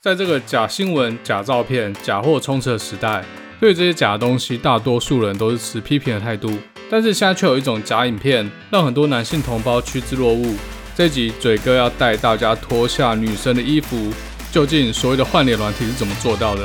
在这个假新闻、假照片、假货充斥的时代，对这些假东西，大多数人都是持批评的态度。但是现在却有一种假影片，让很多男性同胞趋之若鹜。这集嘴哥要带大家脱下女生的衣服，究竟所谓的换脸软体是怎么做到的？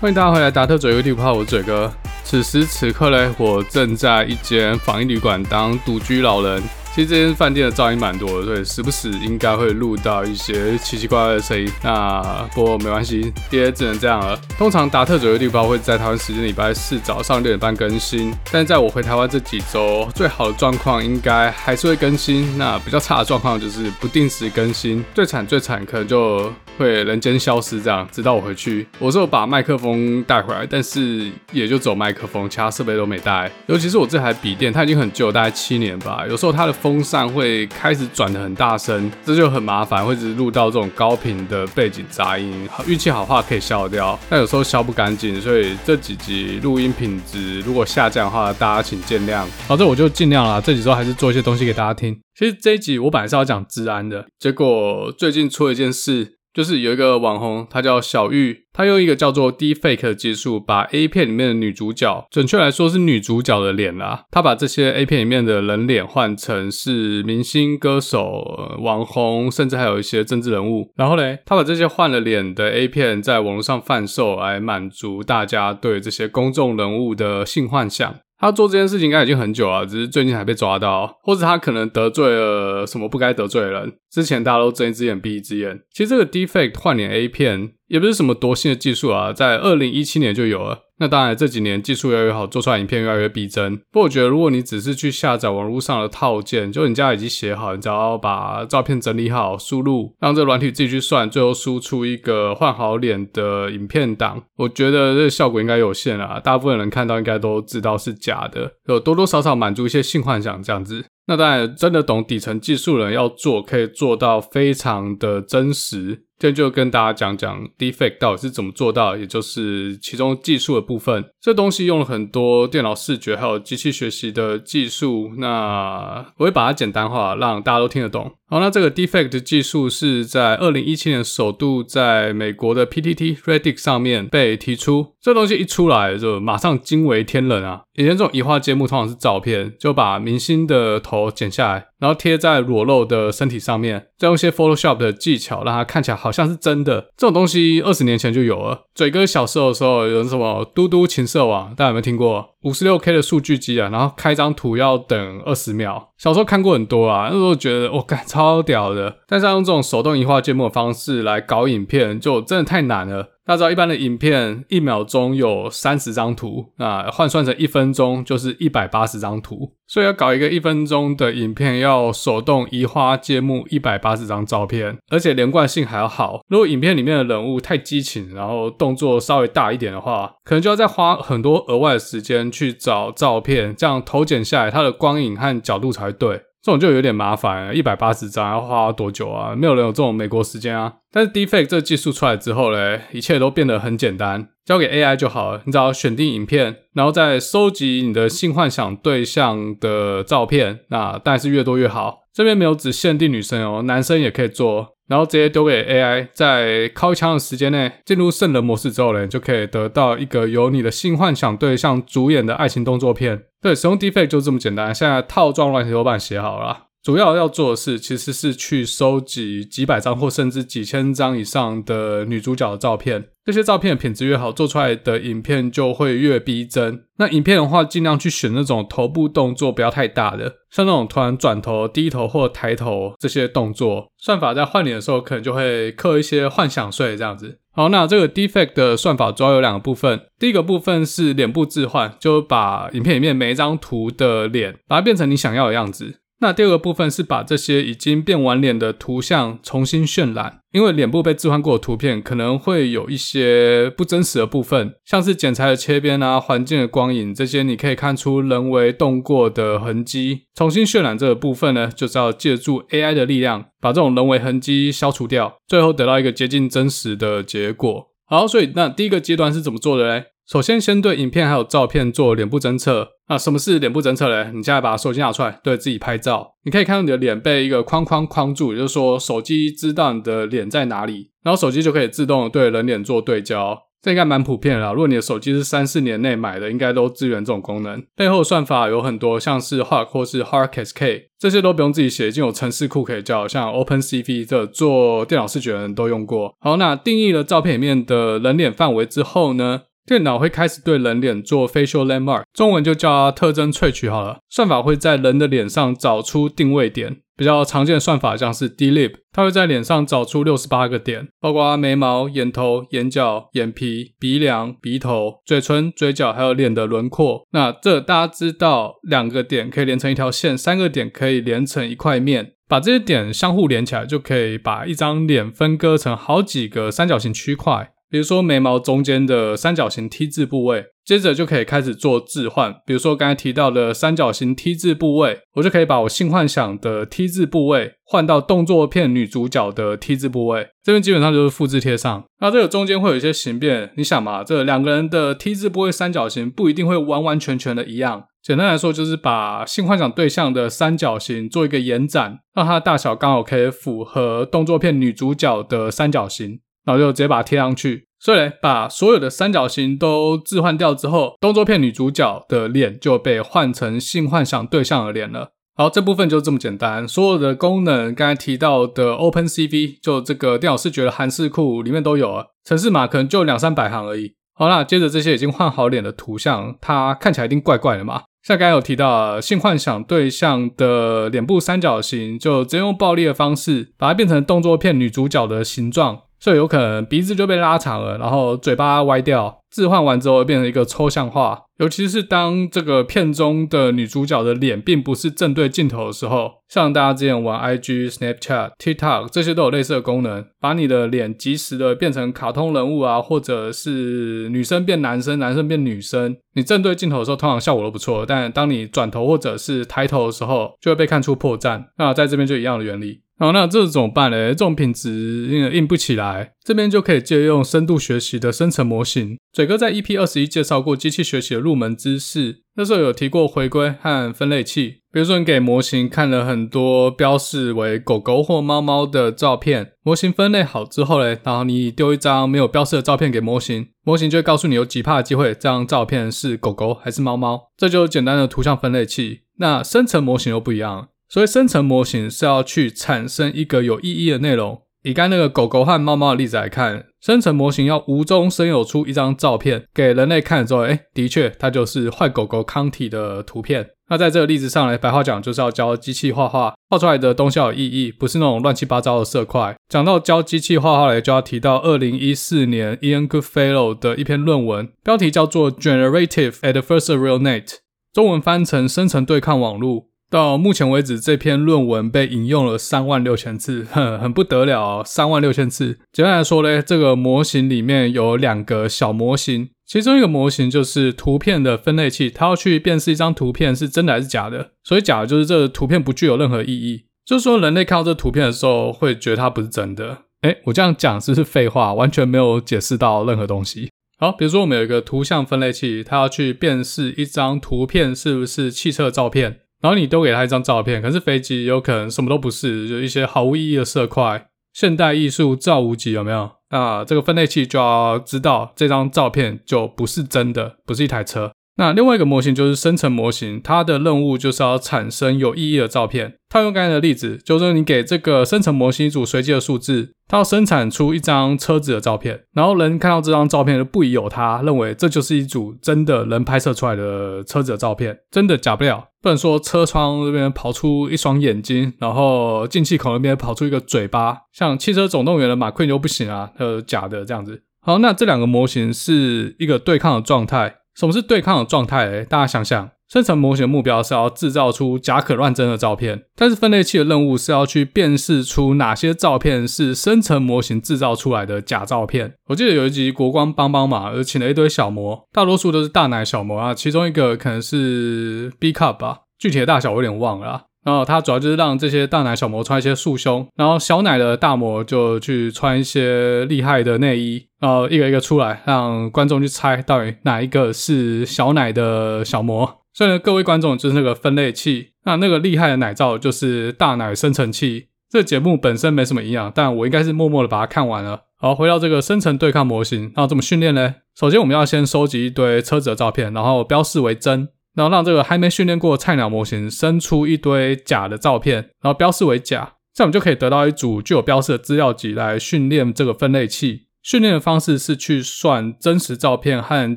欢迎大家回来，达特嘴哥地图炮，我嘴哥。此时此刻嘞，我正在一间防疫旅馆当独居老人。其实这间饭店的噪音蛮多的，所以时不时应该会录到一些奇奇怪怪的声音。那不过没关系，也只能这样了。通常达特嘴哥地方会在台湾时间礼拜四早上六点半更新，但在我回台湾这几周，最好的状况应该还是会更新。那比较差的状况就是不定时更新，最惨最惨可能就会人间消失这样，直到我回去。我是有把麦克风带回来，但是也就走麦克风，其他设备都没带。尤其是我这台笔电，它已经很旧，大概七年吧。有时候它的风风扇会开始转的很大声，这就很麻烦，会一直录到这种高频的背景杂音。好运气好话可以消掉，但有时候消不干净，所以这几集录音品质如果下降的话，大家请见谅。好，这我就尽量啦，这几周还是做一些东西给大家听。其实这一集我本来是要讲治安的，结果最近出了一件事。就是有一个网红，他叫小玉，他用一个叫做 Deepfake 的技术，把 A 片里面的女主角，准确来说是女主角的脸啦，他把这些 A 片里面的人脸换成是明星、歌手、网红，甚至还有一些政治人物。然后嘞，他把这些换了脸的 A 片在网络上贩售，来满足大家对这些公众人物的性幻想。他做这件事情应该已经很久了，只是最近才被抓到，或者他可能得罪了什么不该得罪的人。之前大家都睁一只眼闭一只眼。其实这个 Deepfake 换脸 A 片也不是什么多新的技术啊，在二零一七年就有了。那当然这几年技术越来越好，做出来影片越来越逼真。不过我觉得，如果你只是去下载网络上的套件，就你家已经写好，你只要把照片整理好，输入，让这个软体自己去算，最后输出一个换好脸的影片档，我觉得这个效果应该有限啊。大部分人看到应该都知道是假的，有多多少少满足一些性幻想这样子。那当然，真的懂底层技术人要做，可以做到非常的真实。今天就跟大家讲讲 Deepfake 到底是怎么做到，也就是其中技术的部分。这东西用了很多电脑视觉还有机器学习的技术，那我会把它简单化，让大家都听得懂。好，那这个 Deepfake 的技术是在二零一七年首度在美国的 PTT Reddit 上面被提出。这东西一出来就马上惊为天人啊！以前这种移花接木通常是照片，就把明星的头剪下来，然后贴在裸露的身体上面，再用一些 Photoshop 的技巧让它看起来好像是真的。这种东西二十年前就有了。嘴哥小时候的时候，有什么嘟嘟琴色网，大家有没有听过？五十六 K 的数据机啊，然后开张图要等二十秒。小时候看过很多啊，那时候觉得我干、哦、超屌的。但是要用这种手动移花接木的方式来搞影片，就真的太难了。大家知道，一般的影片一秒钟有三十张图，那换算成一分钟就是一百八十张图。所以要搞一个一分钟的影片，要手动移花接木一百八十张照片，而且连贯性还要好。如果影片里面的人物太激情，然后动作稍微大一点的话，可能就要再花很多额外的时间去找照片，这样头剪下来，它的光影和角度才对。这种就有点麻烦，一百八十张要花多久啊？没有人有这种美国时间啊。但是 Deepfake 这技术出来之后嘞，一切都变得很简单，交给 AI 就好了。你只要选定影片，然后再收集你的性幻想对象的照片，那当然是越多越好。这边没有只限定女生哦，男生也可以做。然后直接丢给 AI，在尻一枪的时间内进入圣人模式之后呢，就可以得到一个由你的性幻想对象主演的爱情动作片。对，使用 Deepfake 就这么简单。现在套装软体都帮你写好了。主要要做的事其实是去收集几百张或甚至几千张以上的女主角的照片，这些照片的品质越好，做出来的影片就会越逼真。那影片的话，尽量去选那种头部动作不要太大的，像那种突然转头、低头或抬头这些动作，算法在换脸的时候可能就会刻一些幻想税这样子。好，那这个 defect 的算法主要有两个部分，第一个部分是脸部置换，就把影片里面每一张图的脸，把它变成你想要的样子。那第二个部分是把这些已经变完脸的图像重新渲染，因为脸部被置换过的图片可能会有一些不真实的部分，像是剪裁的切边啊、环境的光影这些，你可以看出人为动过的痕迹。重新渲染这个部分呢，就是要借助 AI 的力量，把这种人为痕迹消除掉，最后得到一个接近真实的结果。好，所以那第一个阶段是怎么做的嘞？首先，先对影片还有照片做脸部侦测。那什么是脸部侦测嘞？你现在把手机拿出来，对自己拍照，你可以看到你的脸被一个框框框住，也就是说，手机知道你的脸在哪里，然后手机就可以自动对人脸做对焦。这应该蛮普遍的啦。如果你的手机是三四年内买的，应该都支援这种功能。背后算法有很多，像是 Hard 或是 Hard Cascade，这些都不用自己写，已经有程式库可以叫，像 OpenCV 这做电脑视觉的人都用过。好，那定义了照片里面的人脸范围之后呢？电脑会开始对人脸做 facial landmark，中文就叫它特征萃取好了。算法会在人的脸上找出定位点，比较常见的算法像是 dlib，它会在脸上找出六十八个点，包括眉毛、眼头、眼角、眼皮、鼻梁、鼻头、嘴唇、嘴角，还有脸的轮廓。那这大家知道，两个点可以连成一条线，三个点可以连成一块面，把这些点相互连起来，就可以把一张脸分割成好几个三角形区块。比如说眉毛中间的三角形 T 字部位，接着就可以开始做置换。比如说刚才提到的三角形 T 字部位，我就可以把我性幻想的 T 字部位换到动作片女主角的 T 字部位，这边基本上就是复制贴上。那这个中间会有一些形变，你想嘛，这两个人的 T 字部位三角形不一定会完完全全的一样。简单来说，就是把性幻想对象的三角形做一个延展，让它的大小刚好可以符合动作片女主角的三角形。然后就直接把它贴上去，所以呢把所有的三角形都置换掉之后，动作片女主角的脸就被换成性幻想对象的脸了。好，这部分就这么简单，所有的功能刚才提到的 OpenCV 就这个电脑视觉的函式库里面都有啊，程式码可能就两三百行而已。好啦，接着这些已经换好脸的图像，它看起来一定怪怪的嘛。像刚才有提到性幻想对象的脸部三角形，就直接用暴力的方式把它变成动作片女主角的形状。所以有可能鼻子就被拉长了，然后嘴巴歪掉，置换完之后变成一个抽象化。尤其是当这个片中的女主角的脸并不是正对镜头的时候，像大家之前玩 IG、Snapchat、TikTok 这些都有类似的功能，把你的脸即时的变成卡通人物啊，或者是女生变男生、男生变女生。你正对镜头的时候，通常效果都不错，但当你转头或者是抬头的时候，就会被看出破绽。那在这边就一样的原理。好，那这怎么办呢？这种品质硬硬不起来，这边就可以借用深度学习的生成模型。嘴哥在 EP 二十一介绍过机器学习的入门知识，那时候有提过回归和分类器。比如说，你给模型看了很多标示为狗狗或猫猫的照片，模型分类好之后嘞，然后你丢一张没有标示的照片给模型，模型就会告诉你有几趴的机会这张照片是狗狗还是猫猫。这就是简单的图像分类器。那生成模型又不一样。所以生成模型是要去产生一个有意义的内容。以刚那个狗狗和猫猫的例子来看，生成模型要无中生有出一张照片给人类看之后，诶，的确，它就是坏狗狗康体的图片。那在这个例子上来，白话讲就是要教机器画画，画出来的东西要有意义，不是那种乱七八糟的色块。讲到教机器画画呢，就要提到二零一四年 Ian Goodfellow 的一篇论文，标题叫做 Generative Adversarial Net，中文翻成生成对抗网络。到目前为止，这篇论文被引用了三万六千次，哼，很不得了哦，三万六千次。简单来说呢，这个模型里面有两个小模型，其中一个模型就是图片的分类器，它要去辨识一张图片是真的还是假的。所以假的就是这个图片不具有任何意义，就是说人类看到这图片的时候会觉得它不是真的。诶，我这样讲是不是废话？完全没有解释到任何东西。好，比如说我们有一个图像分类器，它要去辨识一张图片是不是汽车照片。然后你丢给他一张照片，可是飞机有可能什么都不是，就一些毫无意义的色块。现代艺术造无极，有没有？啊，这个分类器就要知道这张照片就不是真的，不是一台车。那另外一个模型就是生成模型，它的任务就是要产生有意义的照片。套用刚才的例子，就是你给这个生成模型一组随机的数字，它要生产出一张车子的照片，然后人看到这张照片就不疑有他，认为这就是一组真的人拍摄出来的车子的照片，真的假不了。不能说车窗这边跑出一双眼睛，然后进气口那边跑出一个嘴巴，像汽车总动员的 McQueen 就不行啊，呃，假的这样子。好，那这两个模型是一个对抗的状态。什么是对抗的状态诶？大家想想，生成模型的目标是要制造出假可乱真的照片，但是分类器的任务是要去辨识出哪些照片是生成模型制造出来的假照片。我记得有一集国光帮帮嘛，就请了一堆小模，大多数都是大奶小模啊，其中一个可能是 B cup 吧，具体的大小我有点忘了啊。然后它主要就是让这些大奶小模穿一些束胸，然后小奶的大模就去穿一些厉害的内衣，然后一个一个出来，让观众去猜到底哪一个是小奶的小模。所以呢，各位观众就是那个分类器，那那个厉害的奶罩就是大奶生成器。这节目本身没什么营养，但我应该是默默的把它看完了。好，回到这个生成对抗模型，那怎么训练呢？首先我们要先收集一堆车子的照片，然后标示为真。然后让这个还没训练过菜鸟模型生出一堆假的照片，然后标示为假，这样我们就可以得到一组具有标示的资料集来训练这个分类器。训练的方式是去算真实照片和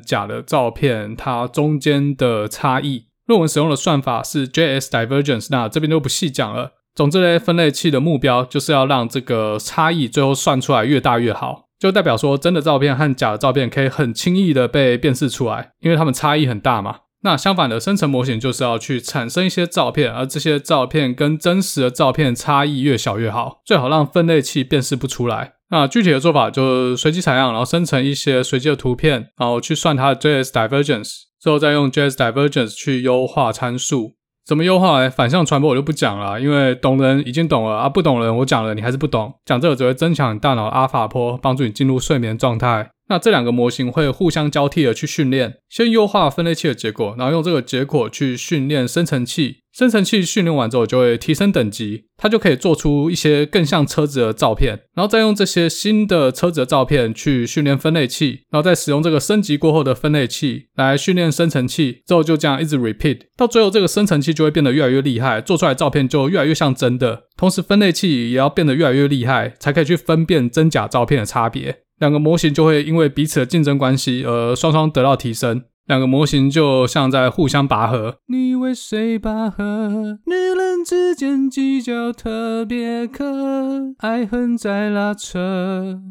假的照片它中间的差异。论文使用的算法是 JS Divergence，那这边就不细讲了。总之呢，分类器的目标就是要让这个差异最后算出来越大越好，就代表说真的照片和假的照片可以很轻易的被辨识出来，因为它们差异很大嘛。那相反的，生成模型就是要去产生一些照片，而这些照片跟真实的照片差异越小越好，最好让分类器辨识不出来。那具体的做法就是随机采样，然后生成一些随机的图片，然后去算它的 JS Divergence，最后再用 JS Divergence 去优化参数。怎么优化呢？反向传播我就不讲了，因为懂人已经懂了啊，不懂人我讲了你还是不懂，讲这个只会增强你大脑的阿法波，帮助你进入睡眠状态。那这两个模型会互相交替的去训练，先优化分类器的结果，然后用这个结果去训练生成器。生成器训练完之后就会提升等级，它就可以做出一些更像车子的照片，然后再用这些新的车子的照片去训练分类器，然后再使用这个升级过后的分类器来训练生成器，之后就这样一直 repeat，到最后这个生成器就会变得越来越厉害，做出来的照片就越来越像真的，同时分类器也要变得越来越厉害，才可以去分辨真假照片的差别。两个模型就会因为彼此的竞争关系而双双得到提升，两个模型就像在互相拔河。你为谁拔河？女人之间计较特别渴，爱恨在拉扯，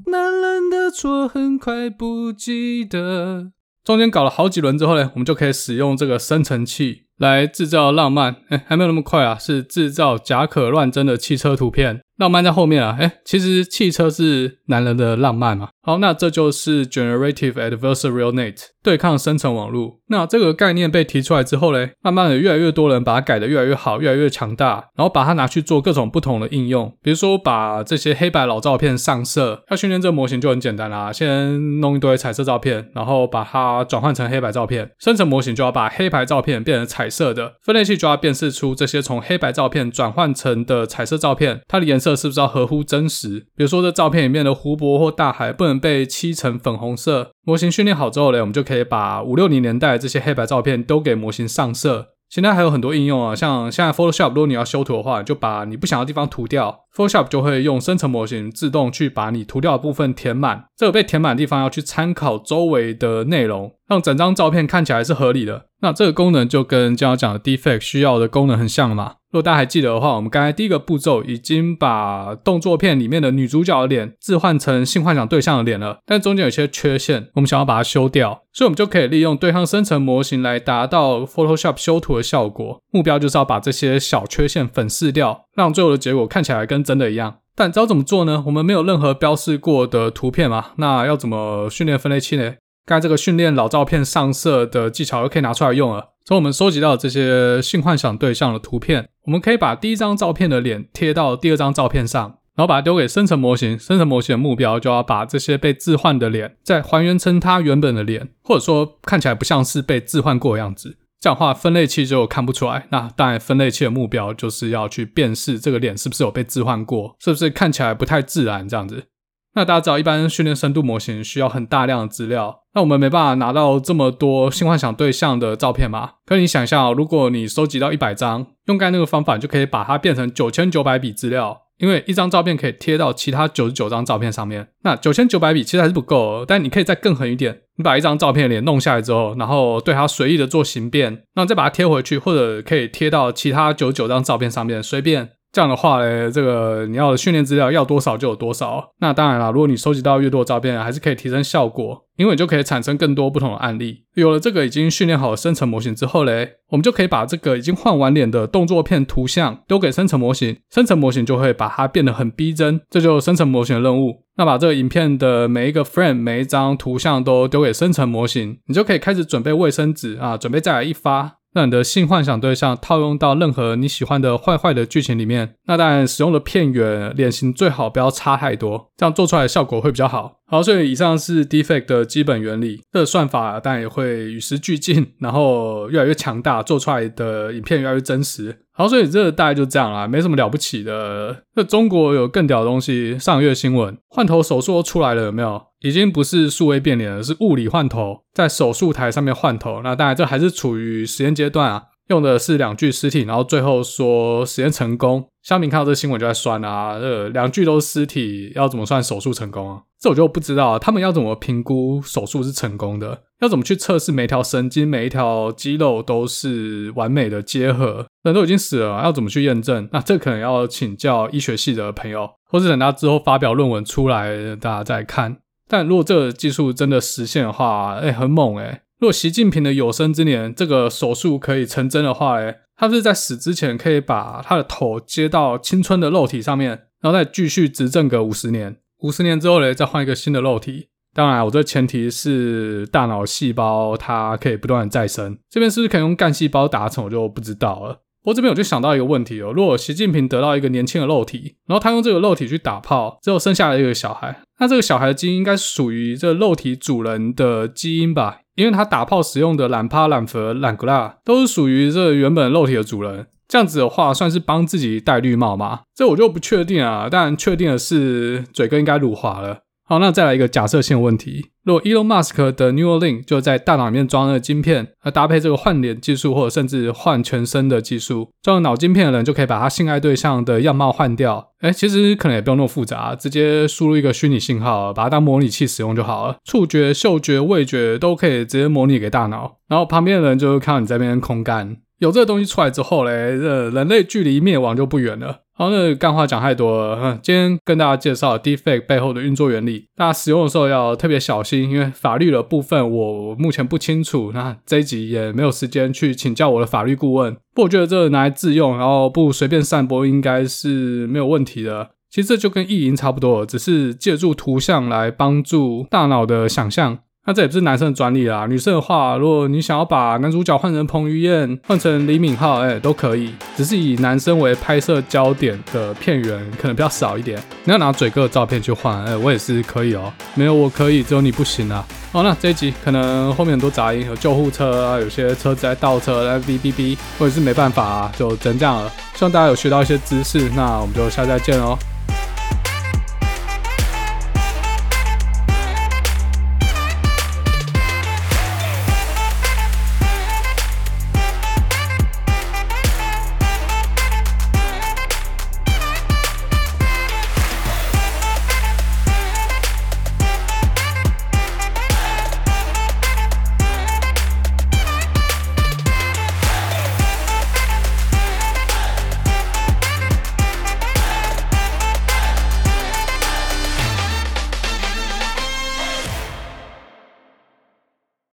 男人的错很快不记得。中间搞了好几轮之后呢，我们就可以使用这个生成器来制造浪漫。哎，还没有那么快啊，是制造假可乱真的汽车图片。浪漫在后面啊，诶，其实汽车是男人的浪漫嘛。好，那这就是 Generative Adversarial Net 对抗生成网络。那这个概念被提出来之后嘞，慢慢的越来越多人把它改得越来越好，越来越强大，然后把它拿去做各种不同的应用。比如说把这些黑白老照片上色，要训练这个模型就很简单啦，先弄一堆彩色照片，然后把它转换成黑白照片，生成模型就要把黑白照片变成彩色的，分类器就要辨识出这些从黑白照片转换成的彩色照片，它的颜色。是不是要合乎真实？比如说，这照片里面的湖泊或大海不能被漆成粉红色。模型训练好之后呢，我们就可以把五六零年代这些黑白照片都给模型上色。现在还有很多应用啊，像现在 Photoshop，如果你要修图的话，就把你不想要的地方涂掉，Photoshop 就会用生成模型自动去把你涂掉的部分填满。这个被填满的地方要去参考周围的内容，让整张照片看起来是合理的。那这个功能就跟刚刚讲的 Defect 需要的功能很像了嘛。如果大家还记得的话，我们刚才第一个步骤已经把动作片里面的女主角的脸置换成性幻想对象的脸了，但中间有些缺陷，我们想要把它修掉，所以我们就可以利用对抗生成模型来达到 Photoshop 修图的效果。目标就是要把这些小缺陷粉饰掉，让最后的结果看起来跟真的一样。但知道怎么做呢？我们没有任何标示过的图片嘛，那要怎么训练分类器呢？刚才这个训练老照片上色的技巧又可以拿出来用了。从我们收集到这些性幻想对象的图片，我们可以把第一张照片的脸贴到第二张照片上，然后把它丢给生成模型。生成模型的目标就要把这些被置换的脸再还原成它原本的脸，或者说看起来不像是被置换过的样子。这样的话，分类器就看不出来。那当然，分类器的目标就是要去辨识这个脸是不是有被置换过，是不是看起来不太自然这样子。那大家知道，一般训练深度模型需要很大量的资料，那我们没办法拿到这么多性幻想对象的照片嘛？可你想象哦，如果你收集到一百张，用刚才那个方法，就可以把它变成九千九百笔资料，因为一张照片可以贴到其他九十九张照片上面。那九千九百笔其实还是不够，但你可以再更狠一点，你把一张照片脸弄下来之后，然后对它随意的做形变，那再把它贴回去，或者可以贴到其他九十九张照片上面，随便。这样的话呢，这个你要的训练资料要多少就有多少。那当然了，如果你收集到越多的照片，还是可以提升效果，因为你就可以产生更多不同的案例。有了这个已经训练好的生成模型之后嘞，我们就可以把这个已经换完脸的动作片图像丢给生成模型，生成模型就会把它变得很逼真。这就是生成模型的任务。那把这个影片的每一个 frame、每一张图像都丢给生成模型，你就可以开始准备卫生纸啊，准备再来一发。让你的性幻想对象套用到任何你喜欢的坏坏的剧情里面。那当然，使用的片源脸型最好不要差太多，这样做出来效果会比较好。好，所以以上是 Deepfake 的基本原理。这算法当然也会与时俱进，然后越来越强大，做出来的影片越来越真实。好，所以这大概就这样啦，没什么了不起的。那中国有更屌的东西，上个月新闻，换头手术都出来了，有没有？已经不是数位变脸了，是物理换头，在手术台上面换头。那当然，这还是处于实验阶段啊。用的是两具尸体，然后最后说实验成功。乡民看到这新闻就在酸啊，这两具都是尸体，要怎么算手术成功啊？这我就不知道，他们要怎么评估手术是成功的？要怎么去测试每条神经、每一条肌肉都是完美的结合？人都已经死了，要怎么去验证？那这可能要请教医学系的朋友，或是等他之后发表论文出来，大家再看。但如果这个技术真的实现的话，哎、很猛哎、欸！如果习近平的有生之年这个手术可以成真的话，哎，他是在死之前可以把他的头接到青春的肉体上面，然后再继续执政个五十年。五十年之后嘞，再换一个新的肉体。当然，我这前提是大脑细胞它可以不断的再生。这边是不是可以用干细胞达成，我就不知道了。不过这边我就想到一个问题哦，如果习近平得到一个年轻的肉体，然后他用这个肉体去打炮，之后生下来一个小孩，那这个小孩的基因应该属于这肉体主人的基因吧？因为他打炮使用的懒趴、懒佛、懒格拉都是属于这原本肉体的主人，这样子的话算是帮自己戴绿帽吗？这我就不确定啊。但确定的是，嘴哥应该辱华了。好，那再来一个假设性问题：如果 Elon Musk 的 Neuralink 就在大脑里面装了个晶片，而搭配这个换脸技术，或者甚至换全身的技术，装了脑晶片的人就可以把他性爱对象的样貌换掉。诶，其实可能也不用那么复杂，直接输入一个虚拟信号，把它当模拟器使用就好了。触觉、嗅觉、味觉都可以直接模拟给大脑，然后旁边的人就会看到你在那边空干。有这个东西出来之后嘞，这人类距离灭亡就不远了。好，那干话讲太多了。今天跟大家介绍 Deepfake 背后的运作原理，大家使用的时候要特别小心，因为法律的部分我目前不清楚。那这一集也没有时间去请教我的法律顾问。不过我觉得这个拿来自用，然后不随便散播，应该是没有问题的。其实这就跟意淫差不多，只是借助图像来帮助大脑的想象。那这也不是男生的专利啦，女生的话，如果你想要把男主角换成彭于晏，换成李敏镐，哎、都可以，只是以男生为拍摄焦点的片源可能比较少一点。你要拿嘴哥的照片去换，哎、我也是可以哦、喔，没有我可以，只有你不行啊。好，那这一集可能后面很多杂音，有救护车啊，有些车子在倒车，在哔哔哔，或者是没办法啊，就只能这样了。希望大家有学到一些知识，那我们就下次再见喽。